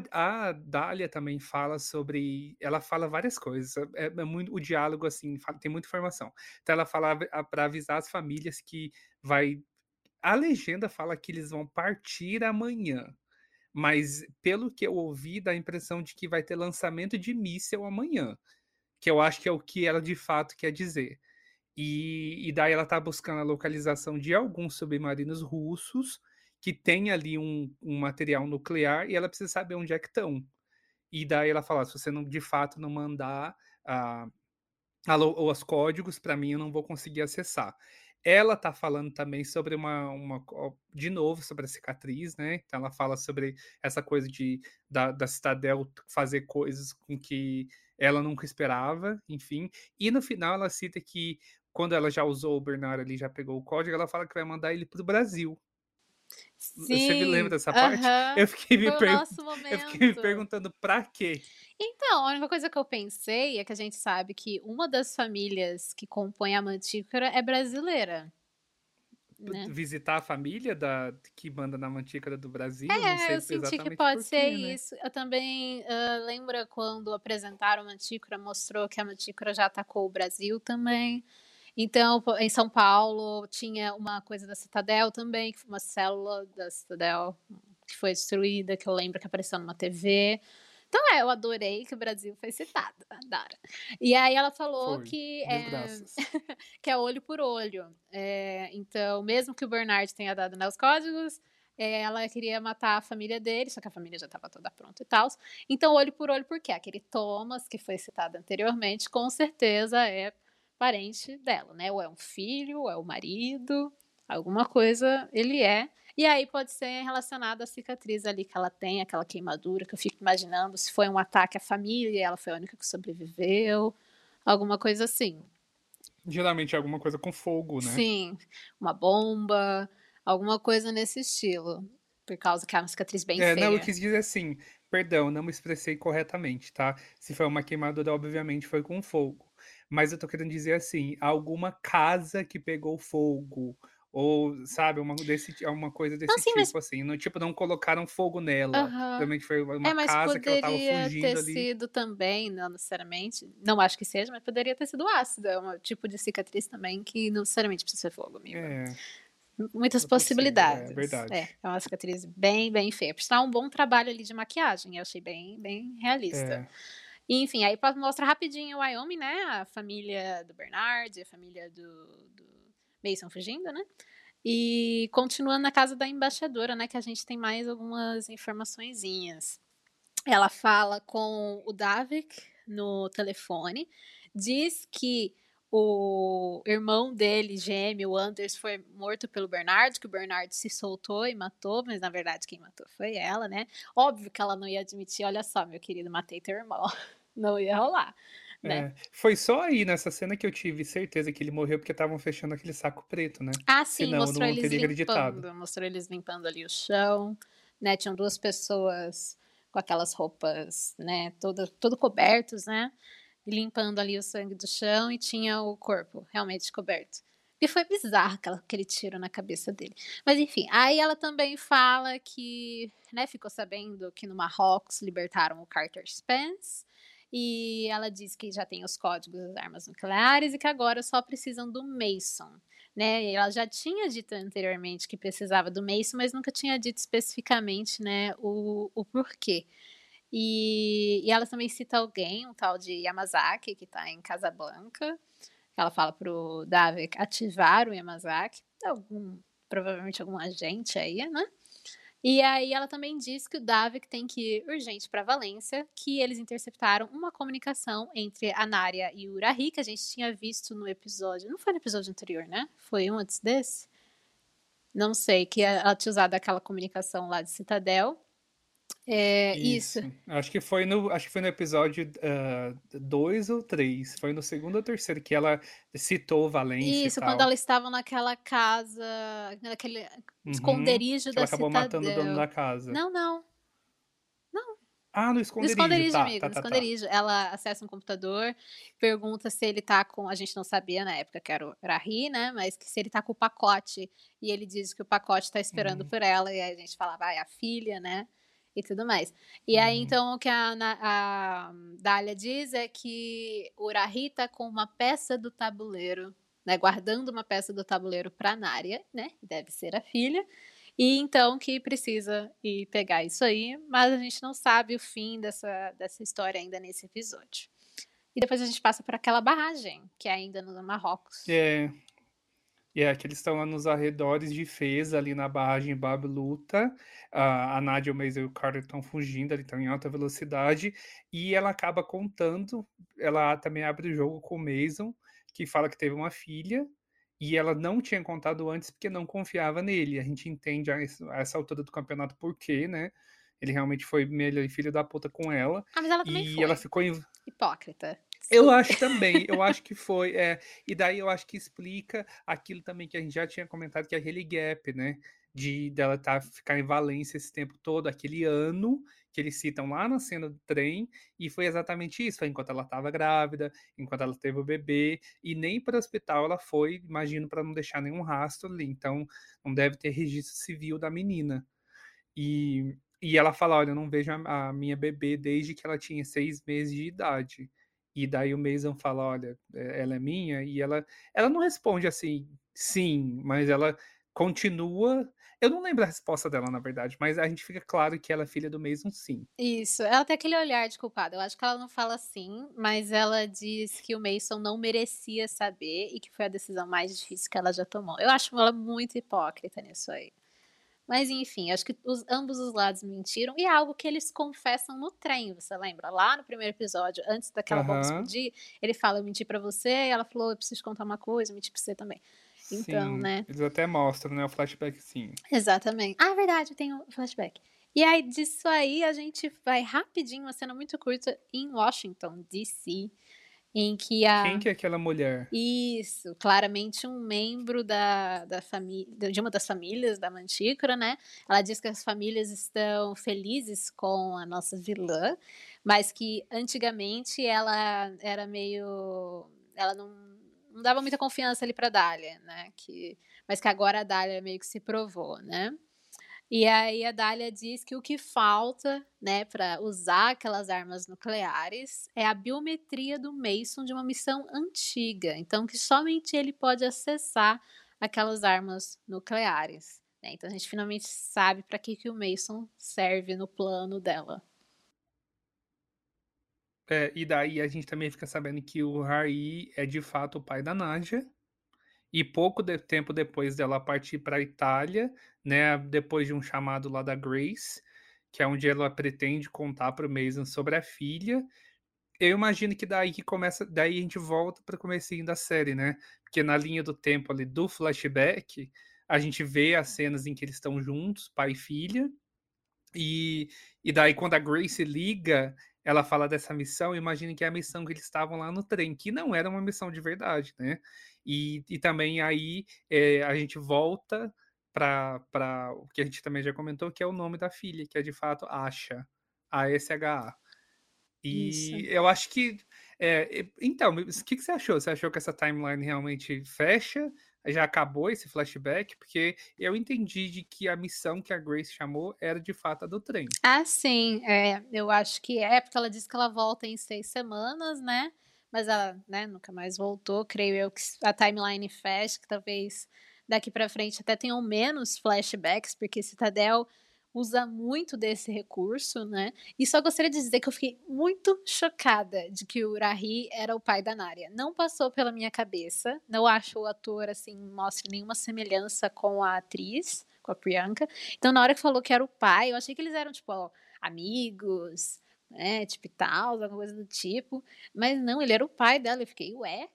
a Dália também fala sobre. Ela fala várias coisas. É, é muito o diálogo, assim, fala, tem muita informação. Então, ela fala para avisar as famílias que vai. A legenda fala que eles vão partir amanhã. mas pelo que eu ouvi, dá a impressão de que vai ter lançamento de míssel amanhã, que eu acho que é o que ela de fato quer dizer. E, e daí ela está buscando a localização de alguns submarinos russos que tem ali um, um, material nuclear e ela precisa saber onde é que estão. E daí ela fala: se você não de fato não mandar uh, os códigos para mim, eu não vou conseguir acessar. Ela tá falando também sobre uma, uma de novo sobre a cicatriz, né? Então ela fala sobre essa coisa de da, da Citadel fazer coisas com que ela nunca esperava, enfim. E no final ela cita que quando ela já usou o Bernard ali, já pegou o código, ela fala que vai mandar ele pro Brasil. Sim, Você me lembra dessa parte? Uh -huh. eu, fiquei me eu fiquei me perguntando pra quê? Então, a única coisa que eu pensei é que a gente sabe que uma das famílias que compõe a Mantícora é brasileira. Né? Visitar a família da, que manda na Mantícora do Brasil? É, eu senti que pode ser né? isso. Eu também uh, lembro quando apresentaram a Mantícora, mostrou que a Mantícora já atacou o Brasil também. Então, em São Paulo, tinha uma coisa da Citadel também, que foi uma célula da Citadel que foi destruída, que eu lembro que apareceu numa TV. Então, é, eu adorei que o Brasil foi citado, adoro. E aí ela falou foi. que é, que é olho por olho. É, então, mesmo que o Bernard tenha dado né, os códigos, é, ela queria matar a família dele, só que a família já estava toda pronta e tal. Então, olho por olho, por quê? Aquele Thomas, que foi citado anteriormente, com certeza é parente dela, né? Ou é um filho, ou é o marido, alguma coisa ele é. E aí pode ser relacionado à cicatriz ali que ela tem, aquela queimadura, que eu fico imaginando se foi um ataque à família, ela foi a única que sobreviveu, alguma coisa assim. Geralmente é alguma coisa com fogo, né? Sim, uma bomba, alguma coisa nesse estilo. Por causa que é uma cicatriz bem é, feia. Não, eu quis dizer assim, perdão, não me expressei corretamente, tá? Se foi uma queimadura, obviamente foi com fogo. Mas eu tô querendo dizer assim, alguma casa que pegou fogo, ou, sabe, uma, desse, uma coisa desse tipo, mas... assim. No, tipo, não colocaram fogo nela. Uhum. Realmente foi uma é, casa que ela tava fugindo ter ali. sido também, não necessariamente, não acho que seja, mas poderia ter sido ácido. É um tipo de cicatriz também que não necessariamente precisa ser fogo, amigo. É. Muitas É possibilidades. possível, é verdade. É, é uma cicatriz bem, bem feia. Sinal, um bom trabalho ali de maquiagem. Eu achei bem, bem realista. É. E, enfim, aí mostra rapidinho o Wyoming, né? A família do Bernard, a família do, do Mason fugindo, né? E continuando na casa da embaixadora, né? Que a gente tem mais algumas informaçõezinhas. Ela fala com o Davik no telefone, diz que o irmão dele, gêmeo, Anders, foi morto pelo Bernard, que o Bernard se soltou e matou, mas na verdade quem matou foi ela, né? Óbvio que ela não ia admitir, olha só, meu querido, matei teu irmão. Não ia rolar, né? É. Foi só aí nessa cena que eu tive certeza que ele morreu porque estavam fechando aquele saco preto, né? Ah, sim, Senão mostrou não eles acreditado. limpando, mostrou eles limpando ali o chão, né? Tinham duas pessoas com aquelas roupas, né, todo, todo cobertos, né? Limpando ali o sangue do chão e tinha o corpo realmente coberto. E foi bizarro aquela, aquele tiro na cabeça dele. Mas enfim, aí ela também fala que, né, ficou sabendo que no Marrocos libertaram o Carter Spence. E ela diz que já tem os códigos das armas nucleares e que agora só precisam do Mason. Né? Ela já tinha dito anteriormente que precisava do Mason, mas nunca tinha dito especificamente né, o, o porquê. E, e ela também cita alguém, um tal de Yamazaki, que está em Casablanca. Ela fala pro Davik ativar o Yamazaki. Algum, provavelmente algum agente aí, né? E aí ela também diz que o Davik tem que ir urgente para Valência, que eles interceptaram uma comunicação entre a Nária e o Urahi, que a gente tinha visto no episódio. Não foi no episódio anterior, né? Foi um antes desse? Não sei, que ela tinha usado aquela comunicação lá de Citadel. É, isso. Acho que foi no, acho que foi no episódio 2 ou 3. Foi no segundo ou terceiro que ela citou Valência Isso, quando elas estavam naquela casa, naquele Uhum, esconderijo da ela acabou matando o Citadel. dono da casa. Não, não. Ah, no No esconderijo. esconderijo, tá, amigo, tá, no tá, tá. esconderijo. Ela acessa um computador, pergunta se ele tá com. A gente não sabia na época que era o Rahi, né? Mas que se ele tá com o pacote. E ele diz que o pacote tá esperando Uhum. por ela. E aí a gente fala, vai, a filha, né? E tudo mais. E aí, Uhum. então, o que a, a Dália diz é que o Rahi tá com uma peça do tabuleiro, né? Guardando uma peça do tabuleiro pra Nária, né? Deve ser a filha. E então que precisa ir pegar isso aí, mas a gente não sabe o fim dessa, dessa história ainda nesse episódio. E depois a gente passa por aquela barragem, que é ainda no Marrocos. É. E é que eles estão lá nos arredores de Fez, ali na barragem Babluta. A, a Nadia, o Maze e o Carter estão fugindo, eles estão em alta velocidade. E ela acaba contando, ela também abre o jogo com o Mason, que fala que teve uma filha. E ela não tinha contado antes porque não confiava nele. A gente entende a essa altura do campeonato por quê, né? Ele realmente foi meio filho da puta com ela. Ah, mas ela também e foi. ela ficou em... hipócrita. Eu acho também, eu acho que foi. É, e daí eu acho que explica aquilo também que a gente já tinha comentado, que é aquele gap, né? De dela tá, ficar em Valência esse tempo todo, aquele ano que eles citam lá na cena do trem, e foi exatamente isso, foi enquanto ela estava grávida, enquanto ela teve o bebê, e nem para o hospital ela foi, imagino, para não deixar nenhum rastro ali, então não deve ter registro civil da menina. E, e ela fala, olha, eu não vejo a, a minha bebê desde que ela tinha seis meses de idade. E daí o Mason fala, olha, é, ela é minha, e ela, ela não responde assim, sim, mas ela continua. Eu não lembro a resposta dela, na verdade, mas a gente fica claro que ela é filha do Mason, sim. Isso, ela tem aquele olhar de culpada. Eu acho que ela não fala sim, mas ela diz que o Mason não merecia saber e que foi a decisão mais difícil que ela já tomou. Eu acho ela muito hipócrita nisso aí. Mas enfim, acho que os, ambos os lados mentiram. E é algo que eles confessam no trem, você lembra? Lá no primeiro episódio, antes daquela bomba explodir, ele fala: Eu menti pra você. E ela falou: Eu preciso te contar uma coisa, eu menti pra você também. Então, sim, né? Eles até mostram, né? O flashback, sim. Exatamente. Ah, é verdade, tem o um flashback. E aí, disso aí, a gente vai rapidinho, uma cena muito curta, em Washington, D.C., em que a... Quem que é aquela mulher? Isso, claramente um membro da, da família, de uma das famílias da Mantícora, né? Ela diz que as famílias estão felizes com a nossa vilã, mas que antigamente ela era meio... Ela não, não dava muita confiança ali pra Dália, né? Que, mas que agora a Dália meio que se provou, né? E aí a Dália diz que o que falta, né, para usar aquelas armas nucleares é a biometria do Mason de uma missão antiga. Então que somente ele pode acessar aquelas armas nucleares. Né? Então a gente finalmente sabe para que, que o Mason serve no plano dela. É, e daí a gente também fica sabendo que o Harry é de fato o pai da Nadia. E pouco de tempo depois dela partir para a Itália, né, depois de um chamado lá da Grace, que é onde ela pretende contar para o Mason sobre a filha. Eu imagino que daí que começa, daí a gente volta para o comecinho da série, né? Porque na linha do tempo ali do flashback, a gente vê as cenas em que eles estão juntos, pai e filha. E, e daí quando a Grace liga, ela fala dessa missão, imagine que é a missão que eles estavam lá no trem, que não era uma missão de verdade, né? E, e também aí é, a gente volta para o que a gente também já comentou, que é o nome da filha, que é de fato Asha, A-S-H-A. E Isso. eu acho que. É, então, o que, que você achou? Você achou que essa timeline realmente fecha? Já acabou esse flashback? Porque eu entendi de que a missão que a Grace chamou era de fato a do trem. Ah, sim. É, eu acho que é, porque ela disse que ela volta em seis semanas, né? Mas ela né, nunca mais voltou. Creio eu que a timeline fecha, que talvez daqui para frente até tenham menos flashbacks, porque Citadel usa muito desse recurso, né? E só gostaria de dizer que eu fiquei muito chocada de que o Urahi era o pai da Narya. Não passou pela minha cabeça. Não acho o ator assim mostre nenhuma semelhança com a atriz, com a Priyanka. Então na hora que falou que era o pai, eu achei que eles eram tipo ó, amigos, né? Tipo tal, alguma coisa do tipo. Mas não, ele era o pai dela. Eu fiquei, ué,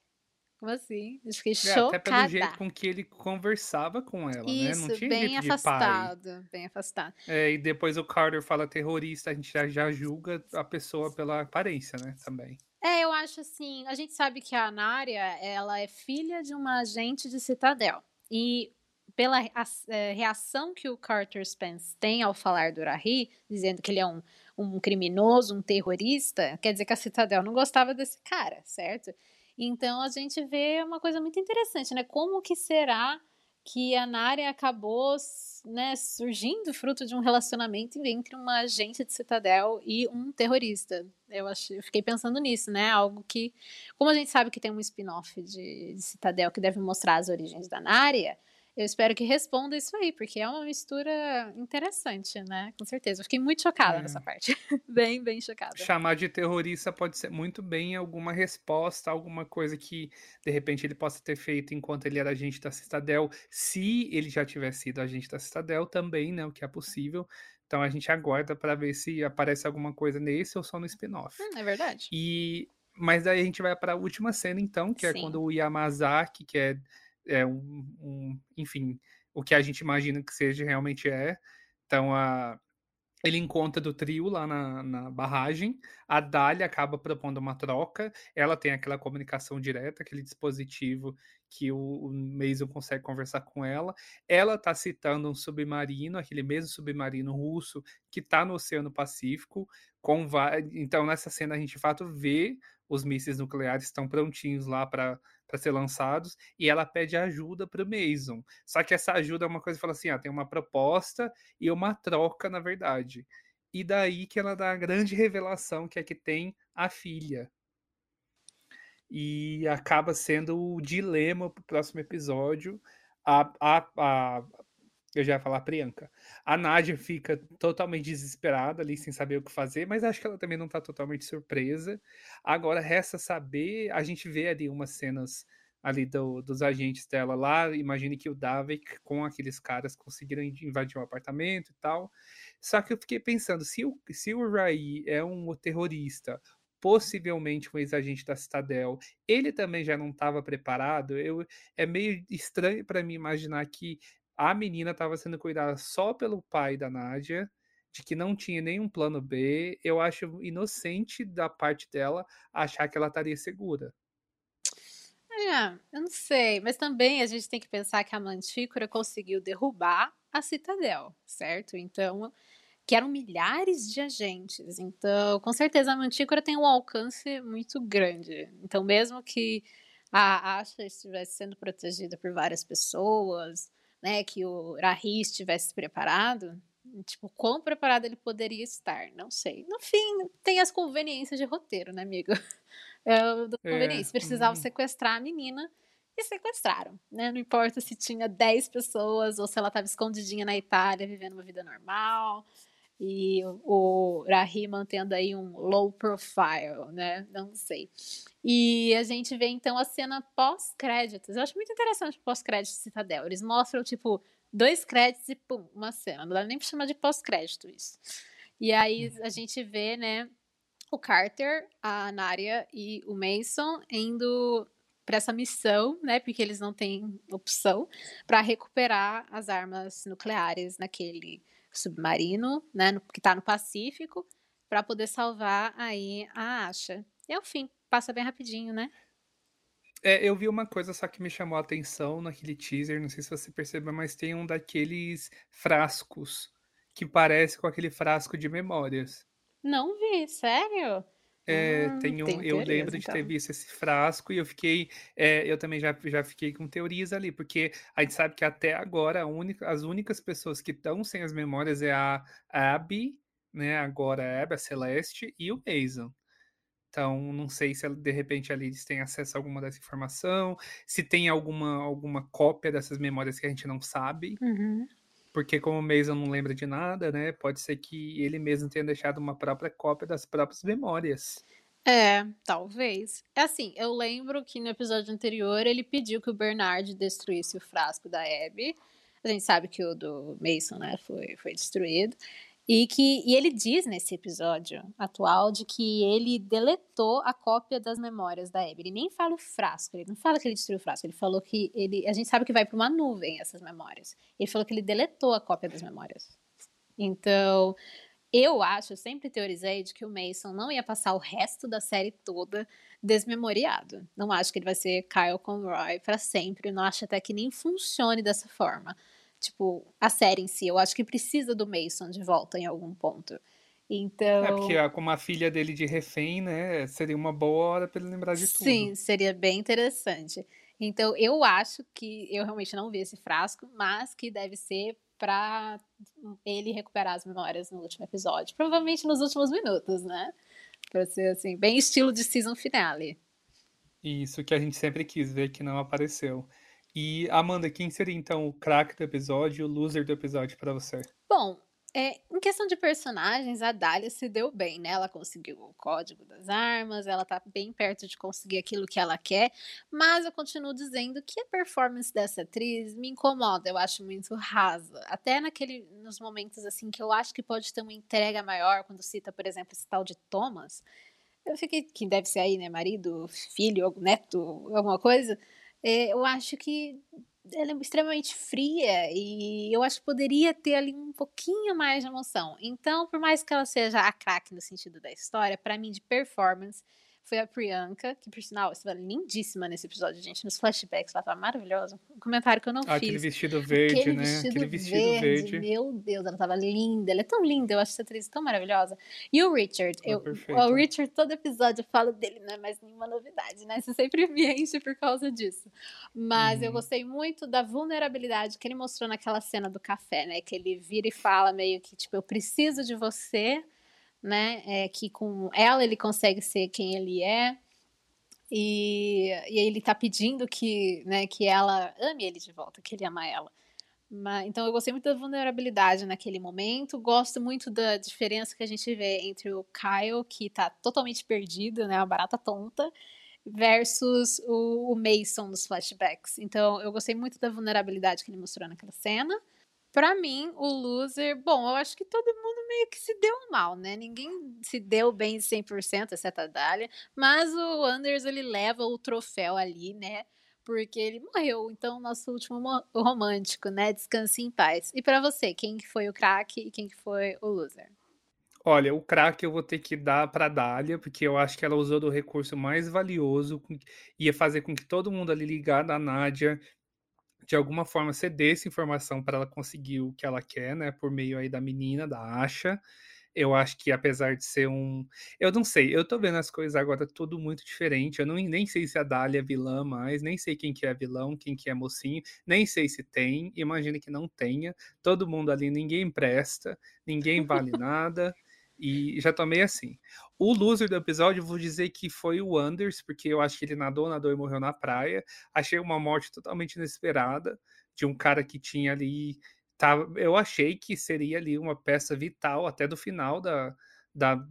como assim? Eu fiquei chocada. É, até pelo jeito com que ele conversava com ela, Isso, né? Não tinha bem afastado, bem afastado. É, e depois o Carter fala terrorista, a gente já, já julga a pessoa pela aparência, né? Também. É, eu acho assim, a gente sabe que a Anária, ela é filha de uma agente de Citadel. E pela a, a, é, reação que o Carter Spence tem ao falar do Rahi, dizendo que ele é um, um criminoso, um terrorista, quer dizer que a Citadel não gostava desse cara, certo? Então a gente vê uma coisa muito interessante, né? Como que será que a Nária acabou né, surgindo fruto de um relacionamento entre uma agente de Citadel e um terrorista. Eu, acho, eu fiquei pensando nisso, né? Algo que, como a gente sabe que tem um spin-off de, de, Citadel que deve mostrar as origens da Nária, eu espero que responda isso aí, porque é uma mistura interessante, né? Com certeza. Eu fiquei muito chocada é. nessa parte. bem, bem chocada. Chamar de terrorista pode ser muito bem alguma resposta, alguma coisa que, de repente, ele possa ter feito enquanto ele era agente da Citadel, se ele já tivesse sido agente da Citadel também, né? O que é possível. Então a gente aguarda para ver se aparece alguma coisa nesse ou só no spin-off. Hum, é verdade. E mas daí a gente vai para a última cena então, que é Sim. é quando o Yamazaki, que é é um, um, enfim, o que a gente imagina que seja realmente é. Então, a, ele encontra do trio lá na, na, barragem, a Dália acaba propondo uma troca, ela tem aquela comunicação direta, aquele dispositivo que o, o Mason consegue conversar com ela. Ela está citando um submarino, aquele mesmo submarino russo que está no Oceano Pacífico. Com, então, nessa cena, a gente de fato vê os mísseis nucleares estão prontinhos lá para para ser lançados, e ela pede ajuda para Mason. Só que essa ajuda é uma coisa fala assim: ah, tem uma proposta e uma troca, na verdade. E daí que ela dá a grande revelação que é que tem a filha. E acaba sendo o dilema para o próximo episódio. A, a, a, eu já ia falar Priyanka. A Nádia fica totalmente desesperada ali, sem saber o que fazer, mas acho que ela também não tá totalmente surpresa. Agora resta saber, a gente vê ali umas cenas ali do, dos agentes dela lá, imagine que o Davik com aqueles caras conseguiram invadir um apartamento e tal. Só que eu fiquei pensando, se o, se o Rai é um terrorista, possivelmente um ex-agente da Citadel, ele também já não estava preparado, eu, é meio estranho para mim imaginar que a menina estava sendo cuidada só pelo pai da Nádia, de que não tinha nenhum plano B. Eu acho inocente da parte dela achar que ela estaria segura. É, eu não sei, mas também a gente tem que pensar que a Mantícora conseguiu derrubar a Citadel, certo? Então, que eram milhares de agentes. Então, com certeza a Mantícora tem um alcance muito grande. Então, mesmo que a Asha estivesse sendo protegida por várias pessoas, né, que o Rahi estivesse preparado, tipo, quão preparado ele poderia estar, não sei. No fim, tem as conveniências de roteiro, né, amigo? É, do é, conveniência. Precisavam uhum. sequestrar a menina e sequestraram, né? Não importa se tinha 10 pessoas ou se ela estava escondidinha na Itália, vivendo uma vida normal. E o Rahi mantendo aí um low profile, né? Não sei. E a gente vê então a cena pós-créditos. Eu acho muito interessante o pós-crédito de Citadel. Eles mostram, tipo, dois créditos e pum, uma cena. Não dá nem pra chamar de pós-crédito isso. E aí a gente vê, né, o Carter, a Naria e o Mason indo para essa missão, né, porque eles não têm opção, para recuperar as armas nucleares naquele submarino, né, no, que está no Pacífico, para poder salvar aí a Asha. E é o fim passa bem rapidinho, né? É, eu vi uma coisa só que me chamou a atenção naquele teaser, não sei se você percebeu, mas tem um daqueles frascos que parece com aquele frasco de memórias. Não vi, sério? É, hum, tem um, eu lembro então. de ter visto esse frasco e eu fiquei, é, eu também já, já fiquei com teorias ali, porque a gente sabe que até agora única, as únicas pessoas que estão sem as memórias é a Abby, né, agora a Abby, a Celeste e o Mason. Então, não sei se de repente ali eles têm acesso a alguma dessa informação, se tem alguma, alguma cópia dessas memórias que a gente não sabe. Uhum. Porque como o Mason não lembra de nada, né? Pode ser que ele mesmo tenha deixado uma própria cópia das próprias memórias. É, talvez. É assim, eu lembro que no episódio anterior ele pediu que o Bernard destruísse o frasco da Abby. A gente sabe que o do Mason, né, foi, foi destruído. E que e ele diz nesse episódio atual de que ele deletou a cópia das memórias da Abby. Ele nem fala o frasco, ele não fala que ele destruiu o frasco, ele falou que ele. A gente sabe que vai para uma nuvem essas memórias. Ele falou que ele deletou a cópia das memórias. Então, eu acho, eu sempre teorizei de que o Mason não ia passar o resto da série toda desmemoriado. Não acho que ele vai ser Kyle Conroy para sempre. Não acho até que nem funcione dessa forma tipo, a série em si. Eu acho que precisa do Mason de volta em algum ponto. Então. É porque como a filha dele de refém, né? Seria uma boa hora para ele lembrar de tudo. Sim, seria bem interessante. Então, eu acho que eu realmente não vi esse frasco, mas que deve ser para ele recuperar as memórias no último episódio. Provavelmente nos últimos minutos, né? Pra ser assim, bem estilo de season finale. Isso que a gente sempre quis ver que não apareceu. E Amanda, quem seria então o craque do episódio o loser do episódio para você? Bom, é, em questão de personagens, a Dália se deu bem, né? Ela conseguiu o código das armas, ela tá bem perto de conseguir aquilo que ela quer, mas eu continuo dizendo que a performance dessa atriz me incomoda, eu acho muito rasa. Até naquele, nos momentos assim que eu acho que pode ter uma entrega maior, quando cita, por exemplo, esse tal de Thomas, eu fiquei, que deve ser aí, né, marido, filho, neto, alguma coisa, eu acho que ela é extremamente fria e eu acho que poderia ter ali um pouquinho mais de emoção. Então, por mais que ela seja a craque no sentido da história, para mim de performance, foi a Priyanka, que por sinal estava lindíssima nesse episódio, gente. Nos flashbacks, ela estava maravilhosa. Um comentário que eu não ah, fiz. Aquele vestido verde, aquele né? Vestido aquele vestido verde, verde. Meu Deus, ela estava linda. Ela é tão linda, eu acho essa atriz tão maravilhosa. E o Richard, Ah, eu, perfeito. o Richard, todo episódio eu falo dele, não é mais nenhuma novidade, né? Você sempre me enche por causa disso. Mas eu Uhum. gostei muito da vulnerabilidade que ele mostrou naquela cena do café, né? Que ele vira e fala meio que, tipo, eu preciso de você, né? É, que com ela ele consegue ser quem ele é. E, e ele tá pedindo que, né, que ela ame ele de volta, que ele ama ela. Mas, então eu gostei muito da vulnerabilidade naquele momento. Gosto muito da diferença que a gente vê entre o Kyle, que tá totalmente perdido, né? Uma barata tonta, versus o, o Mason nos flashbacks. Então eu gostei muito da vulnerabilidade que ele mostrou naquela cena. Pra mim, o loser, bom, eu acho que todo mundo meio que se deu mal, né? Ninguém se deu bem 100%, exceto a Dália. Mas o Anders, ele leva o troféu ali, né? Porque ele morreu. Então, nosso último mo- romântico, né? Descanse em paz. E pra você, quem que foi o craque e quem que foi o loser? Olha, o craque eu vou ter que dar pra Dália, porque eu acho que ela usou do recurso mais valioso, ia fazer com que todo mundo ali ligado à Nádia, de alguma forma, cedesse informação para ela conseguir o que ela quer, né? Por meio aí da menina, da Asha. Eu acho que apesar de ser um. Eu não sei, eu tô vendo as coisas agora tudo muito diferente. Eu não, nem sei se a Dália é vilã mais, nem sei quem que é vilão, quem que é mocinho, nem sei se tem. Imagine que não tenha. Todo mundo ali, ninguém presta, ninguém vale nada. E já tomei assim. O loser do episódio, vou dizer que foi o Anders, porque eu acho que ele nadou, nadou e morreu na praia. Achei uma morte totalmente inesperada de um cara que tinha ali. Tava, eu achei que seria ali uma peça vital até do final da, da,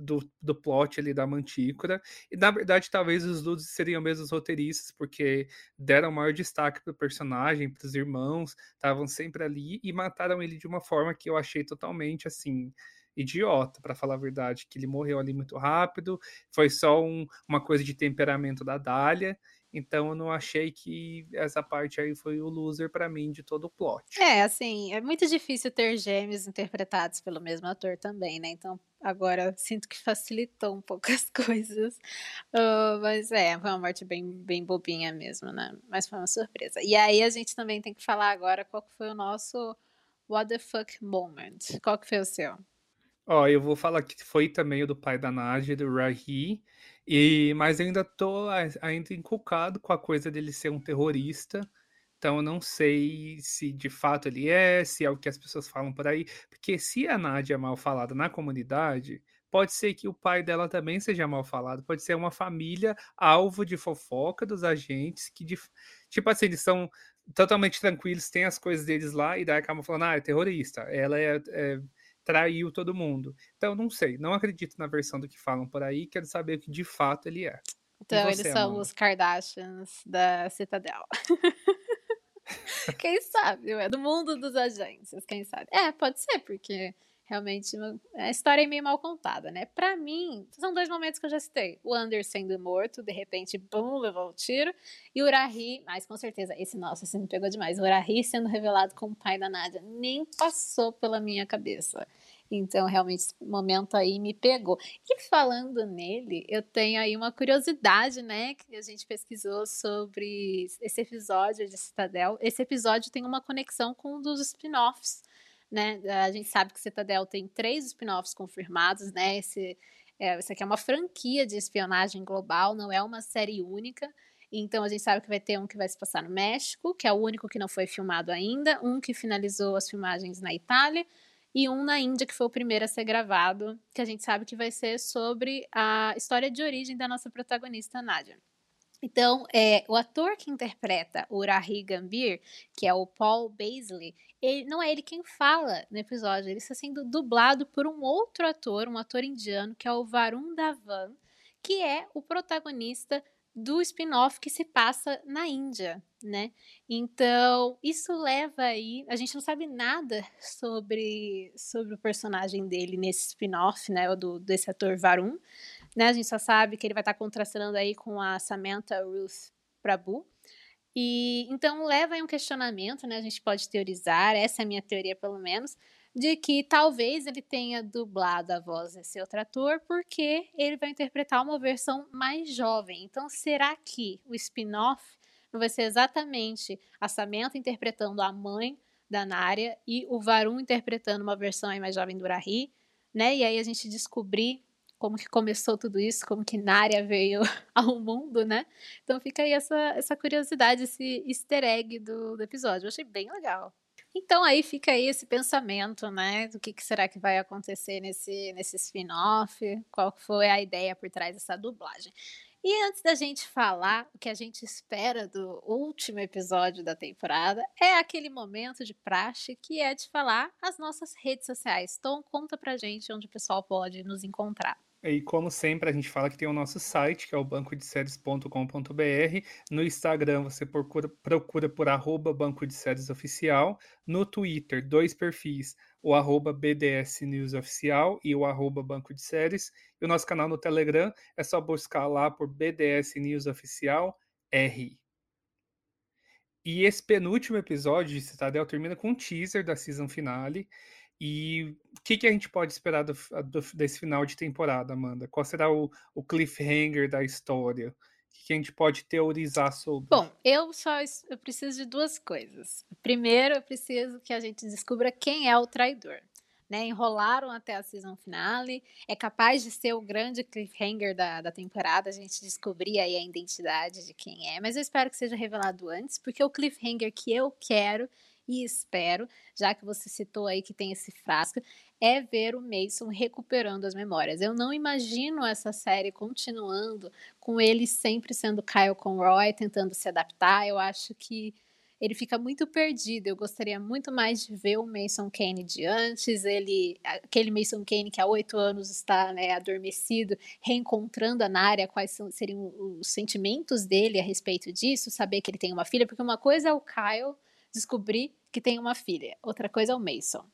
do, do plot ali da Mantícora. E na verdade, talvez os losers seriam mesmo os roteiristas, porque deram maior destaque pro personagem, pros irmãos, estavam sempre ali e mataram ele de uma forma que eu achei totalmente assim idiota, para falar a verdade, que ele morreu ali muito rápido, foi só um, uma coisa de temperamento da Dália, então eu não achei que essa parte aí foi o loser para mim de todo o plot. É, assim, é muito difícil ter gêmeos interpretados pelo mesmo ator também, né? Então, agora sinto que facilitou um pouco as coisas. Uh, mas é, foi uma morte bem, bem bobinha mesmo, né? Mas foi uma surpresa. E aí a gente também tem que falar agora qual foi o nosso what the fuck moment. Qual que foi o seu? Ó, eu vou falar que foi também o do pai da Nadia, do Rahi, e mas eu ainda tô ainda inculcado com a coisa dele ser um terrorista. Então eu não sei se de fato ele é, se é o que as pessoas falam por aí, porque se a Nádia é mal falada na comunidade, pode ser que o pai dela também seja mal falado, pode ser uma família alvo de fofoca dos agentes que de- tipo assim, eles são totalmente tranquilos, têm as coisas deles lá e daí acabam falando, ah, é terrorista. Ela é, é traiu todo mundo. Então, não sei, não acredito na versão do que falam por aí, quero saber o que de fato ele é. Então, você, eles são Amanda? os Kardashians da Citadel. quem sabe, é do mundo dos agências, quem sabe. É, pode ser, porque realmente a história é meio mal contada, né? Pra mim, são dois momentos que eu já citei. O Anders sendo morto, de repente, bum, levou o tiro. E o Urahi, mas com certeza, esse, nossa, esse me pegou demais. O Urahi sendo revelado como pai da Nádia, nem passou pela minha cabeça. Então, realmente, esse momento aí me pegou. E falando nele, eu tenho aí uma curiosidade, né? Que a gente pesquisou sobre esse episódio de Citadel. Esse episódio tem uma conexão com um dos spin-offs, né? A gente sabe que Citadel tem três spin-offs confirmados, né? Esse, é, aqui é uma franquia de espionagem global, não é uma série única. Então a gente sabe que vai ter um que vai se passar no México, que é o único que não foi filmado ainda, um que finalizou as filmagens na Itália e um na Índia, que foi o primeiro a ser gravado, que a gente sabe que vai ser sobre a história de origem da nossa protagonista, Nadia. Então, é, o ator que interpreta o Rahi Gambir, que é o Paul Baisley, ele, não é ele quem fala no episódio, ele está sendo dublado por um outro ator, um ator indiano, que é o Varun Dhawan, que é o protagonista do spin-off que se passa na Índia, né? Então, isso leva aí, a gente não sabe nada sobre sobre o personagem dele nesse spin-off, né, do desse ator Varun, né? A gente só sabe que ele vai estar contrastando aí com a Samantha Ruth Prabhu. E então leva aí um questionamento, né? A gente pode teorizar, essa é a minha teoria pelo menos, de que talvez ele tenha dublado a voz desse outro ator porque ele vai interpretar uma versão mais jovem. Então, será que o spin-off não vai ser exatamente a Samantha interpretando a mãe da Nária e o Varun interpretando uma versão mais jovem do Rahi, né? E aí a gente descobrir como que começou tudo isso, como que Nária veio ao mundo, né? Então fica aí essa, essa curiosidade, esse easter egg do, do episódio. Eu achei bem legal. Então aí fica aí esse pensamento, né? Do que, que será que vai acontecer nesse, nesse spin-off, qual foi a ideia por trás dessa dublagem. E antes da gente falar o que a gente espera do último episódio da temporada, é aquele momento de praxe que é de falar as nossas redes sociais. Então conta pra gente onde o pessoal pode nos encontrar. E como sempre, a gente fala que tem o nosso site, que é o bancodeséries.com.br. No Instagram, você procura, procura por arroba Banco de Séries Oficial. No Twitter, dois perfis, o arroba BDS News Oficial e o arroba Banco de Séries. E o nosso canal no Telegram é só buscar lá por BDS News Oficial R. E esse penúltimo episódio de Citadel termina com um teaser da season finale. E o que, que, a gente pode esperar do, do, desse final de temporada, Amanda? Qual será o, o cliffhanger da história? O que, que, a gente pode teorizar sobre? Bom, eu só eu preciso de duas coisas. Primeiro, eu preciso que a gente descubra quem é o traidor. Né, enrolaram até a season finale. É capaz de ser o grande cliffhanger da, da temporada, a gente descobrir aí a identidade de quem é. Mas eu espero que seja revelado antes, porque o cliffhanger que eu quero e espero, já que você citou aí que tem esse frasco, é ver o Mason recuperando as memórias. Eu não imagino essa série continuando com ele sempre sendo Kyle Conroy, tentando se adaptar. Eu acho que ele fica muito perdido. Eu gostaria muito mais de ver o Mason Kane de antes, ele, aquele Mason Kane que há oito anos está né, adormecido, reencontrando a Nária, quais são, seriam os sentimentos dele a respeito disso, saber que ele tem uma filha, porque uma coisa é o Kyle descobrir que tem uma filha, outra coisa é o Mason.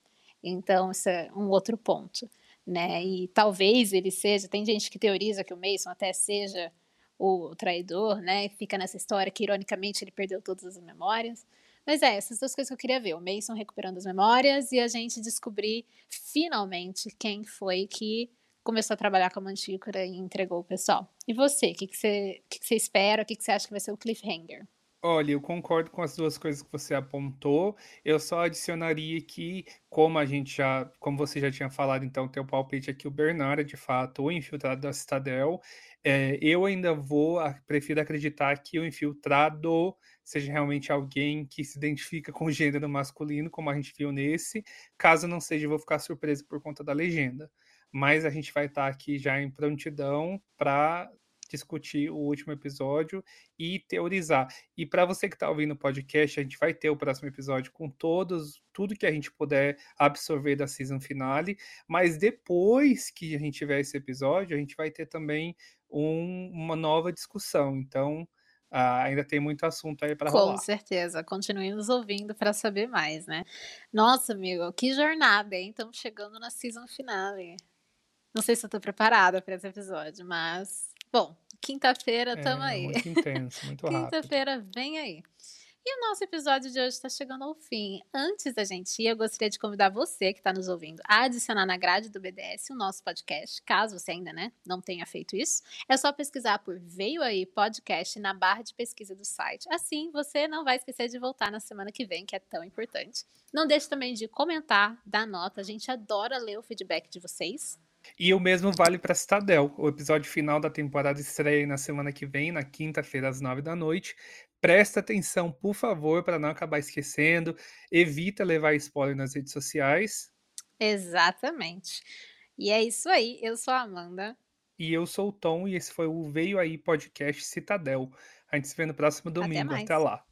Então, isso é um outro ponto, né? E talvez ele seja, tem gente que teoriza que o Mason até seja o traidor, né? Fica nessa história que, ironicamente, ele perdeu todas as memórias. Mas é, essas duas coisas que eu queria ver: o Mason recuperando as memórias e a gente descobrir finalmente quem foi que começou a trabalhar com a mantícora e entregou o pessoal. E você, o que, que, você, que, que você espera? O que, que você acha que vai ser o cliffhanger? Olha, eu concordo com as duas coisas que você apontou. Eu só adicionaria que, como a gente já, como você já tinha falado, então, teu palpite aqui, o Bernard, de fato, o infiltrado da Citadel. É, eu ainda vou, prefiro acreditar que o infiltrado seja realmente alguém que se identifica com o gênero masculino, como a gente viu nesse. Caso não seja, eu vou ficar surpreso por conta da legenda. Mas a gente vai estar aqui já em prontidão para discutir o último episódio e teorizar. E para você que está ouvindo o podcast, a gente vai ter o próximo episódio com todos, tudo que a gente puder absorver da season finale, mas depois que a gente tiver esse episódio, a gente vai ter também um, uma nova discussão. Então, Uh, ainda tem muito assunto aí para rolar. Com certeza. Continue nos ouvindo para saber mais, né? Nossa, amigo, que jornada, hein? Estamos chegando na season finale. Não sei se eu tô preparada para esse episódio, mas Bom, quinta-feira tamo é, aí. Muito intenso, muito rápido. Quinta-feira vem aí. E o nosso episódio de hoje está chegando ao fim. Antes da gente ir, eu gostaria de convidar você que está nos ouvindo a adicionar na grade do BDS o nosso podcast, caso você ainda né, não tenha feito isso. É só pesquisar por Veio Aí Podcast na barra de pesquisa do site. Assim, você não vai esquecer de voltar na semana que vem, que é tão importante. Não deixe também de comentar, dar nota. A gente adora ler o feedback de vocês. E o mesmo vale para Citadel. O episódio final da temporada estreia na semana que vem, na quinta-feira, às nove da noite. Presta atenção, por favor, para não acabar esquecendo. Evita levar spoiler nas redes sociais. Exatamente. E é isso aí. Eu sou a Amanda. E eu sou o Tom, e esse foi o Veio Aí Podcast Citadel. A gente se vê no próximo Até domingo. mais. Até lá.